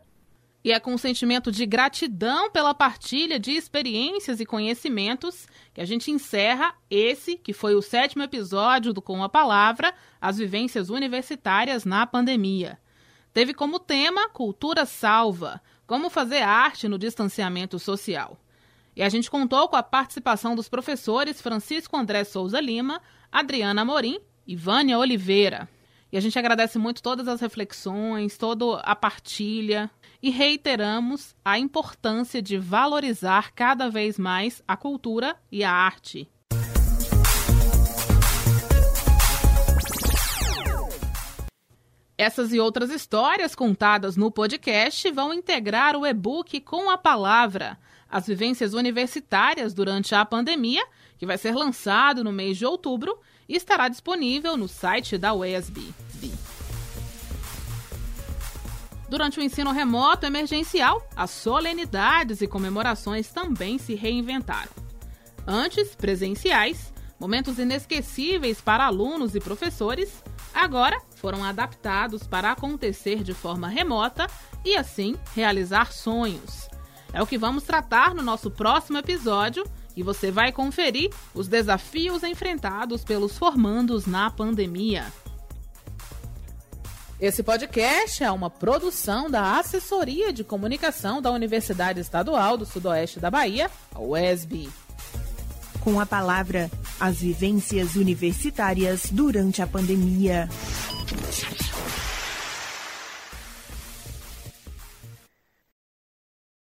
E é com um sentimento de gratidão pela partilha de experiências e conhecimentos que a gente encerra esse, que foi o sétimo episódio do Com a Palavra, as vivências universitárias na pandemia. Teve como tema Cultura Salva, como fazer arte no distanciamento social. E a gente contou com a participação dos professores Francisco André Souza Lima, Adriana Morim e Vânia Oliveira. E a gente agradece muito todas as reflexões, toda a partilha e reiteramos a importância de valorizar cada vez mais a cultura e a arte. Essas e outras histórias contadas no podcast vão integrar o e-book com a palavra As Vivências Universitárias durante a Pandemia, que vai ser lançado no mês de outubro e estará disponível no site da UESB. Durante o ensino remoto emergencial, as solenidades e comemorações também se reinventaram. Antes, presenciais, momentos inesquecíveis para alunos e professores, agora foram adaptados para acontecer de forma remota e, assim, realizar sonhos. É o que vamos tratar no nosso próximo episódio e você vai conferir os desafios enfrentados pelos formandos na pandemia. Esse podcast é uma produção da Assessoria de Comunicação da Universidade Estadual do Sudoeste da Bahia, a UESB. Com a palavra, as vivências universitárias durante a pandemia.